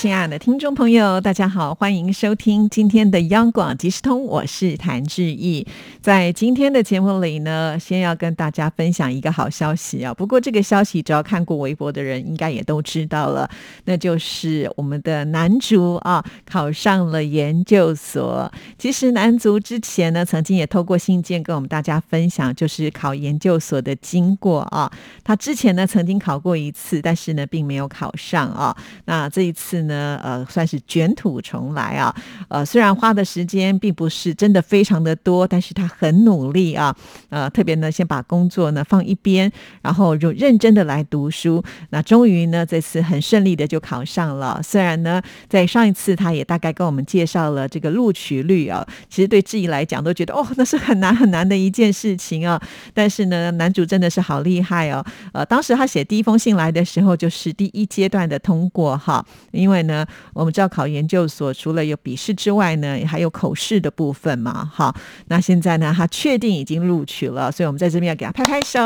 亲爱的听众朋友，大家好，欢迎收听今天的央广即时通，我是谭志毅。在今天的节目里呢，先要跟大家分享一个好消息啊。不过这个消息，只要看过微博的人应该也都知道了，那就是我们的男足啊考上了研究所。其实男足之前呢，曾经也透过信件跟我们大家分享，就是考研究所的经过啊。他之前呢曾经考过一次，但是呢并没有考上啊。那这一次。呢，呢呃，算是卷土重来啊，呃，虽然花的时间并不是真的非常的多，但是他很努力啊，呃，特别呢，先把工作呢放一边，然后就认真的来读书，那终于呢，这次很顺利的就考上了。虽然呢，在上一次他也大概跟我们介绍了这个录取率啊，其实对志毅来讲都觉得哦，那是很难很难的一件事情啊，但是呢，男主真的是好厉害哦，呃，当时他写第一封信来的时候，就是第一阶段的通过哈，因为。呢，我们知道考研究所除了有笔试之外呢，还有口试的部分嘛，好。那现在呢，他确定已经录取了，所以我们在这边要给他拍拍手，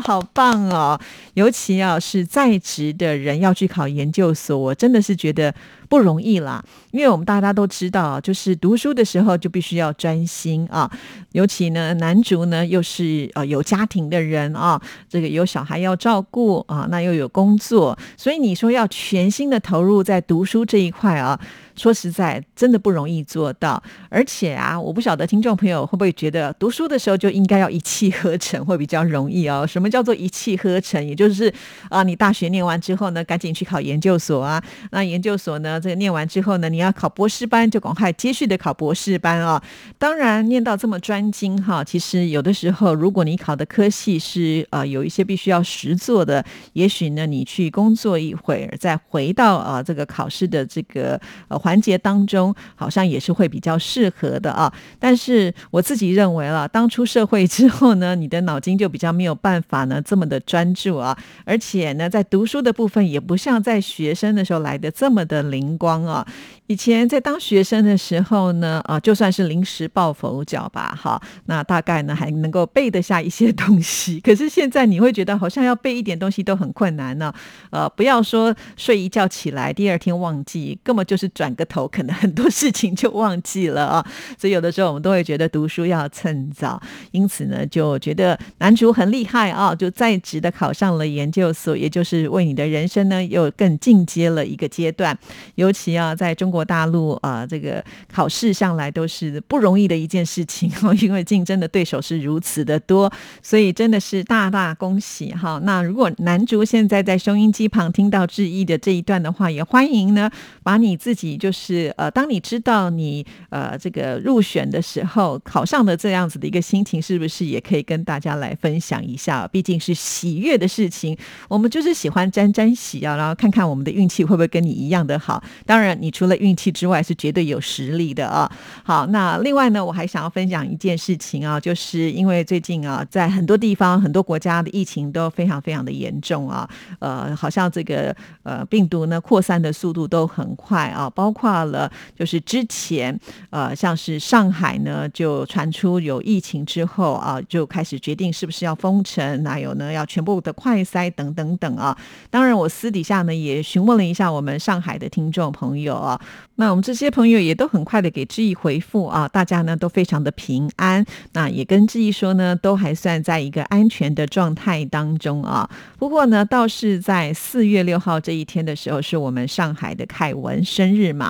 好棒哦！尤其要是在职的人要去考研究所，我真的是觉得。不容易啦，因为我们大家都知道，就是读书的时候就必须要专心啊。尤其呢，男主呢又是呃有家庭的人啊，这个有小孩要照顾啊，那又有工作，所以你说要全心的投入在读书这一块啊。说实在，真的不容易做到。而且啊，我不晓得听众朋友会不会觉得，读书的时候就应该要一气呵成，会比较容易哦。什么叫做一气呵成？也就是啊，你大学念完之后呢，赶紧去考研究所啊。那研究所呢，这个念完之后呢，你要考博士班，就赶快接续的考博士班啊。当然，念到这么专精哈，其实有的时候，如果你考的科系是呃有一些必须要实做的，也许呢，你去工作一会儿，再回到啊这个考试的这个呃。环节当中好像也是会比较适合的啊，但是我自己认为了，当出社会之后呢，你的脑筋就比较没有办法呢这么的专注啊，而且呢，在读书的部分也不像在学生的时候来的这么的灵光啊。以前在当学生的时候呢，啊，就算是临时抱佛脚吧，哈，那大概呢还能够背得下一些东西。可是现在你会觉得好像要背一点东西都很困难呢，呃，不要说睡一觉起来第二天忘记，根本就是转个头，可能很多事情就忘记了啊。所以有的时候我们都会觉得读书要趁早，因此呢，就觉得男主很厉害啊，就在职的考上了研究所，也就是为你的人生呢又更进阶了一个阶段。尤其啊，在中国。大陆啊，这个考试向来都是不容易的一件事情哦，因为竞争的对手是如此的多，所以真的是大大恭喜哈。那如果男主现在在收音机旁听到志毅的这一段的话，也欢迎呢，把你自己就是呃，当你知道你呃这个入选的时候，考上的这样子的一个心情，是不是也可以跟大家来分享一下？毕竟是喜悦的事情，我们就是喜欢沾沾喜啊，然后看看我们的运气会不会跟你一样的好。当然，你除了运气之外是绝对有实力的啊！好，那另外呢，我还想要分享一件事情啊，就是因为最近啊，在很多地方、很多国家的疫情都非常非常的严重啊，呃，好像这个呃病毒呢扩散的速度都很快啊，包括了就是之前呃像是上海呢就传出有疫情之后啊，就开始决定是不是要封城，还有呢要全部的快筛等等等啊。当然，我私底下呢也询问了一下我们上海的听众朋友啊。那我们这些朋友也都很快的给志毅回复啊，大家呢都非常的平安，那也跟志毅说呢，都还算在一个安全的状态当中啊。不过呢，倒是在四月六号这一天的时候，是我们上海的凯文生日嘛，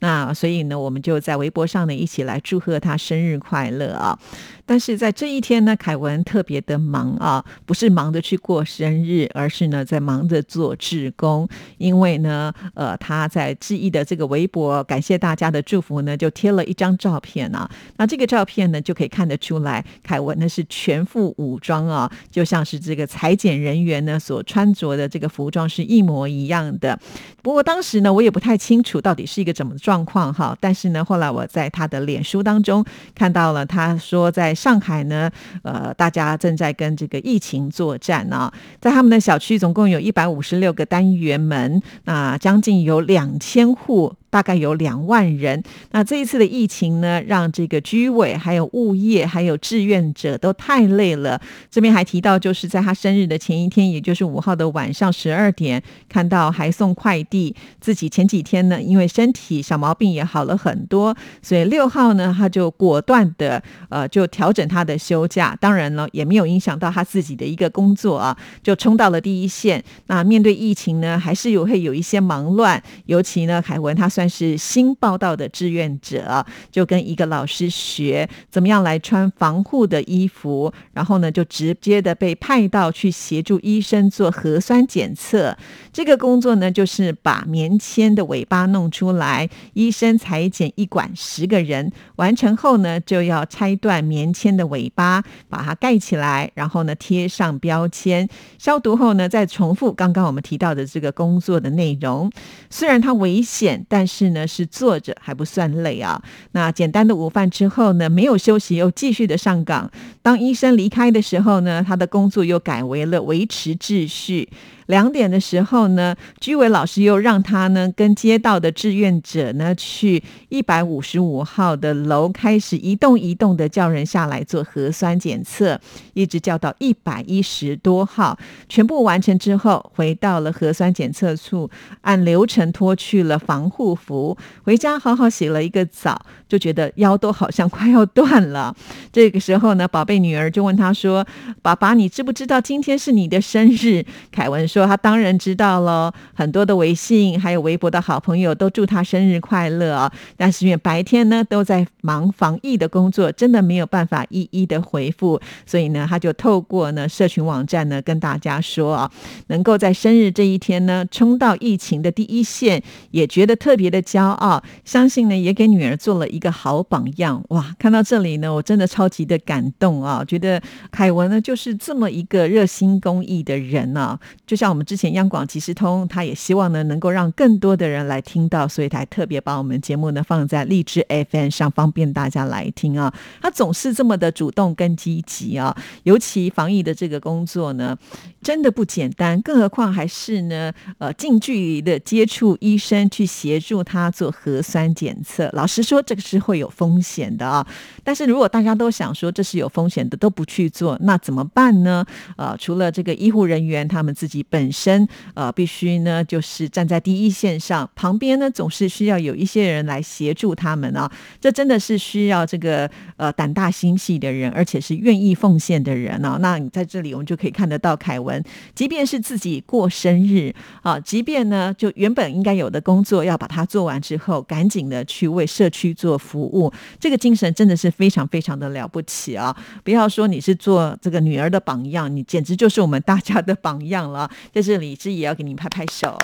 那所以呢，我们就在微博上呢一起来祝贺他生日快乐啊。但是在这一天呢，凯文特别的忙啊，不是忙着去过生日，而是呢在忙着做志工。因为呢，呃，他在志毅的这个微博感谢大家的祝福呢，就贴了一张照片啊。那这个照片呢，就可以看得出来，凯文呢是全副武装啊，就像是这个裁剪人员呢所穿着的这个服装是一模一样的。不过当时呢，我也不太清楚到底是是一个怎么状况哈。但是呢，后来我在他的脸书当中看到了，他说在上海呢，呃，大家正在跟这个疫情作战啊，在他们的小区总共有一百五十六个单元门，那将近有两千户。大概有两万人。那这一次的疫情呢，让这个居委、还有物业、还有志愿者都太累了。这边还提到，就是在他生日的前一天，也就是五号的晚上十二点，看到还送快递。自己前几天呢，因为身体小毛病也好了很多，所以六号呢，他就果断的呃，就调整他的休假。当然了，也没有影响到他自己的一个工作啊，就冲到了第一线。那面对疫情呢，还是有会有一些忙乱，尤其呢，凯文他。算是新报道的志愿者，就跟一个老师学怎么样来穿防护的衣服，然后呢，就直接的被派到去协助医生做核酸检测。这个工作呢，就是把棉签的尾巴弄出来，医生裁剪一管十个人，完成后呢，就要拆断棉签的尾巴，把它盖起来，然后呢，贴上标签，消毒后呢，再重复刚刚我们提到的这个工作的内容。虽然它危险，但是呢，是坐着还不算累啊。那简单的午饭之后呢，没有休息，又继续的上岗。当医生离开的时候呢，他的工作又改为了维持秩序。两点的时候呢，居委老师又让他呢跟街道的志愿者呢去一百五十五号的楼开始一栋一栋的叫人下来做核酸检测，一直叫到一百一十多号，全部完成之后，回到了核酸检测处，按流程脱去了防护服，回家好好洗了一个澡，就觉得腰都好像快要断了。这个时候呢，宝贝女儿就问他说：“爸爸，你知不知道今天是你的生日？”凯文说。说他当然知道了，很多的微信还有微博的好朋友都祝他生日快乐啊！但是因为白天呢都在忙防疫的工作，真的没有办法一一的回复，所以呢他就透过呢社群网站呢跟大家说啊，能够在生日这一天呢冲到疫情的第一线，也觉得特别的骄傲，相信呢也给女儿做了一个好榜样。哇，看到这里呢，我真的超级的感动啊！觉得凯文呢就是这么一个热心公益的人啊，就像。我们之前央广即时通，他也希望呢能够让更多的人来听到，所以他特别把我们节目呢放在荔枝 FM 上，方便大家来听啊。他总是这么的主动跟积极啊，尤其防疫的这个工作呢，真的不简单，更何况还是呢呃近距离的接触医生，去协助他做核酸检测。老实说，这个是会有风险的啊。但是如果大家都想说这是有风险的，都不去做，那怎么办呢？呃，除了这个医护人员他们自己本本身呃，必须呢，就是站在第一线上，旁边呢总是需要有一些人来协助他们啊。这真的是需要这个呃胆大心细的人，而且是愿意奉献的人啊。那你在这里，我们就可以看得到凯文，即便是自己过生日啊，即便呢就原本应该有的工作要把它做完之后，赶紧的去为社区做服务，这个精神真的是非常非常的了不起啊！不要说你是做这个女儿的榜样，你简直就是我们大家的榜样了。在这里，志也要给您拍拍手。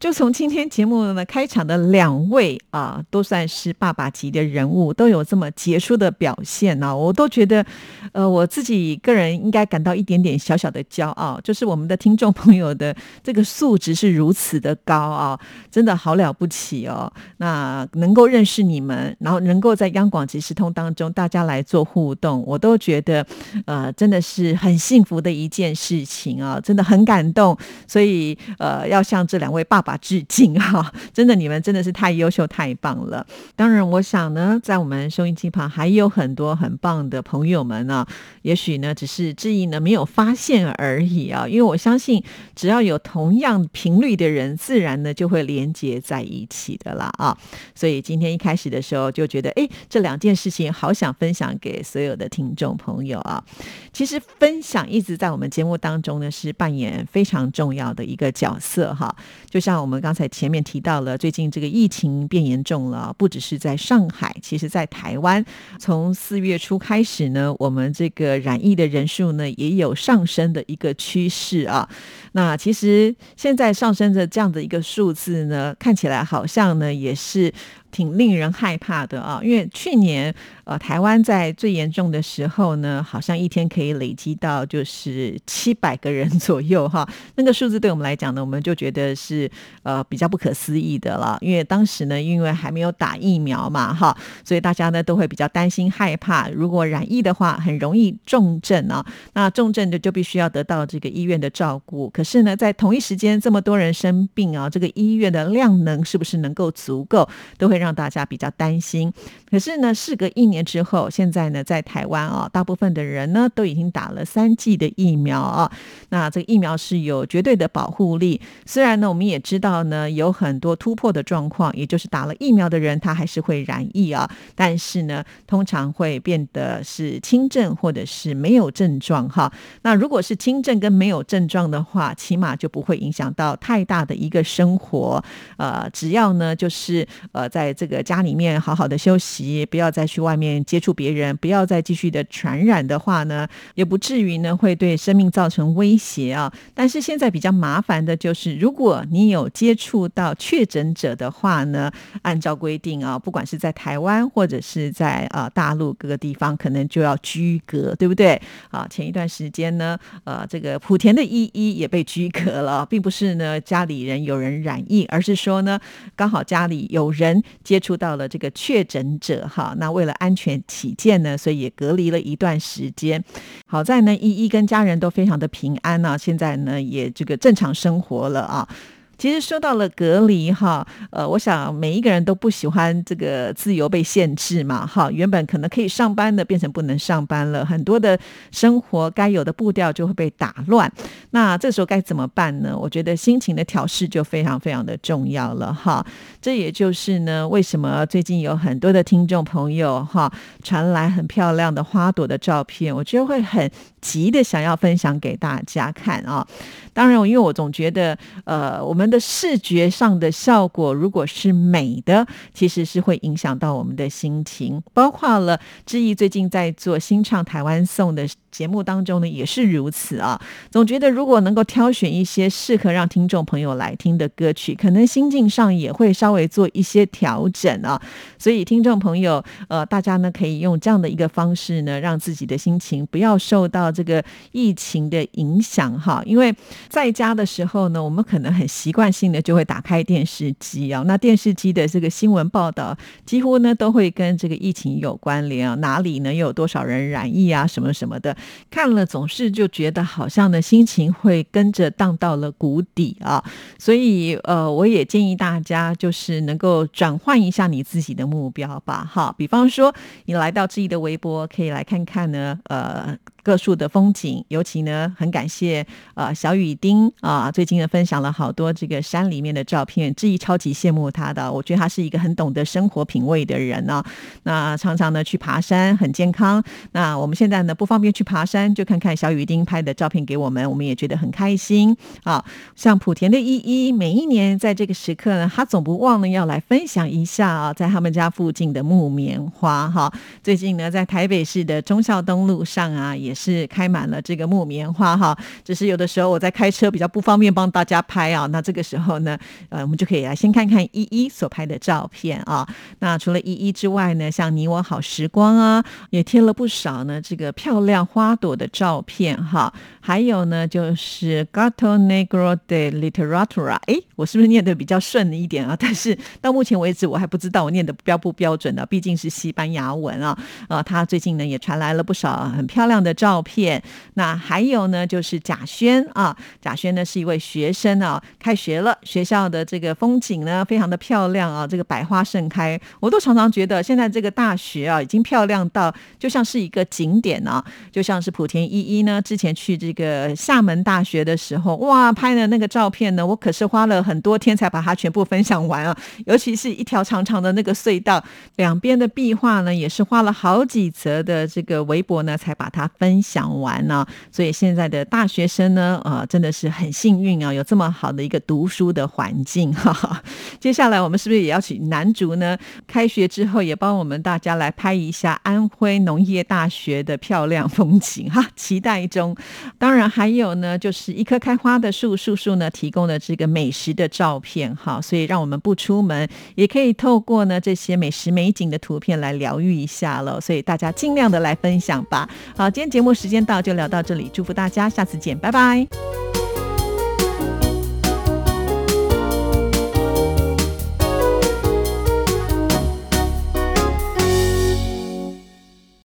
就从今天节目呢开场的两位啊，都算是爸爸级的人物，都有这么杰出的表现呢，我都觉得，呃，我自己个人应该感到一点点小小的骄傲，就是我们的听众朋友的这个素质是如此的高啊，真的好了不起哦。那能够认识你们，然后能够在央广即时通当中大家来做互动，我都觉得，呃，真的是很幸福的一件事情啊，真的很感动。所以，呃，要向这两位爸爸。法致敬哈！真的，你们真的是太优秀、太棒了。当然，我想呢，在我们收音机旁还有很多很棒的朋友们呢。也许呢，只是志毅呢没有发现而已啊。因为我相信，只要有同样频率的人，自然呢就会连接在一起的啦啊。所以今天一开始的时候就觉得，哎，这两件事情好想分享给所有的听众朋友啊。其实分享一直在我们节目当中呢是扮演非常重要的一个角色哈，就像。我们刚才前面提到了，最近这个疫情变严重了，不只是在上海，其实在台湾，从四月初开始呢，我们这个染疫的人数呢也有上升的一个趋势啊。那其实现在上升的这样的一个数字呢，看起来好像呢也是挺令人害怕的啊。因为去年呃，台湾在最严重的时候呢，好像一天可以累积到就是七百个人左右哈。那个数字对我们来讲呢，我们就觉得是呃比较不可思议的了。因为当时呢，因为还没有打疫苗嘛哈，所以大家呢都会比较担心害怕，如果染疫的话，很容易重症啊。那重症的就必须要得到这个医院的照顾。可是呢，在同一时间这么多人生病啊，这个医院的量能是不是能够足够，都会让大家比较担心。可是呢，事隔一年之后，现在呢，在台湾啊，大部分的人呢都已经打了三剂的疫苗啊。那这个疫苗是有绝对的保护力。虽然呢，我们也知道呢，有很多突破的状况，也就是打了疫苗的人他还是会染疫啊。但是呢，通常会变得是轻症或者是没有症状哈。那如果是轻症跟没有症状的话，起码就不会影响到太大的一个生活。呃，只要呢，就是呃，在这个家里面好好的休息。不要再去外面接触别人，不要再继续的传染的话呢，也不至于呢会对生命造成威胁啊。但是现在比较麻烦的就是，如果你有接触到确诊者的话呢，按照规定啊，不管是在台湾或者是在啊大陆各个地方，可能就要居隔，对不对？啊，前一段时间呢，呃，这个莆田的依依也被居隔了，并不是呢家里人有人染疫，而是说呢，刚好家里有人接触到了这个确诊。者哈，那为了安全起见呢，所以也隔离了一段时间。好在呢，依依跟家人都非常的平安呢，现在呢也这个正常生活了啊。其实说到了隔离哈，呃，我想每一个人都不喜欢这个自由被限制嘛，哈，原本可能可以上班的变成不能上班了，很多的生活该有的步调就会被打乱。那这时候该怎么办呢？我觉得心情的调试就非常非常的重要了哈。这也就是呢，为什么最近有很多的听众朋友哈传来很漂亮的花朵的照片，我觉得会很急的想要分享给大家看啊。当然，因为我总觉得，呃，我们的视觉上的效果，如果是美的，其实是会影响到我们的心情。包括了志毅最近在做新唱台湾颂的节目当中呢，也是如此啊。总觉得如果能够挑选一些适合让听众朋友来听的歌曲，可能心境上也会稍微做一些调整啊。所以听众朋友，呃，大家呢可以用这样的一个方式呢，让自己的心情不要受到这个疫情的影响哈。因为在家的时候呢，我们可能很习惯。性的就会打开电视机啊，那电视机的这个新闻报道几乎呢都会跟这个疫情有关联啊，哪里呢又有多少人染疫啊，什么什么的，看了总是就觉得好像呢心情会跟着荡到了谷底啊，所以呃，我也建议大家就是能够转换一下你自己的目标吧，哈，比方说你来到自己的微博，可以来看看呢，呃。各处的风景，尤其呢，很感谢呃小雨丁啊，最近呢分享了好多这个山里面的照片，志毅超级羡慕他的，我觉得他是一个很懂得生活品味的人呢。那常常呢去爬山，很健康。那我们现在呢不方便去爬山，就看看小雨丁拍的照片给我们，我们也觉得很开心啊。像莆田的依依，每一年在这个时刻呢，他总不忘呢要来分享一下啊，在他们家附近的木棉花哈。最近呢在台北市的忠孝东路上啊，也是开满了这个木棉花哈，只是有的时候我在开车比较不方便帮大家拍啊。那这个时候呢，呃，我们就可以来先看看依依所拍的照片啊。那除了依依之外呢，像你我好时光啊，也贴了不少呢这个漂亮花朵的照片哈。还有呢，就是 Gato Negro de Literatura，哎，我是不是念的比较顺一点啊？但是到目前为止，我还不知道我念的标不标准呢，毕竟是西班牙文啊。呃，他最近呢也传来了不少很漂亮的照。照片，那还有呢，就是贾轩啊，贾轩呢是一位学生啊，开学了，学校的这个风景呢非常的漂亮啊，这个百花盛开，我都常常觉得现在这个大学啊已经漂亮到就像是一个景点啊，就像是莆田一一呢，之前去这个厦门大学的时候，哇，拍的那个照片呢，我可是花了很多天才把它全部分享完啊，尤其是一条长长的那个隧道，两边的壁画呢，也是花了好几则的这个微博呢才把它分。分享完呢。所以现在的大学生呢，呃，真的是很幸运啊，有这么好的一个读书的环境哈。接下来我们是不是也要请男主呢？开学之后也帮我们大家来拍一下安徽农业大学的漂亮风景哈，期待中。当然还有呢，就是一棵开花的树，树树呢提供的这个美食的照片哈，所以让我们不出门也可以透过呢这些美食美景的图片来疗愈一下了。所以大家尽量的来分享吧。好，今天节目时间到，就聊到这里，祝福大家，下次见，拜拜。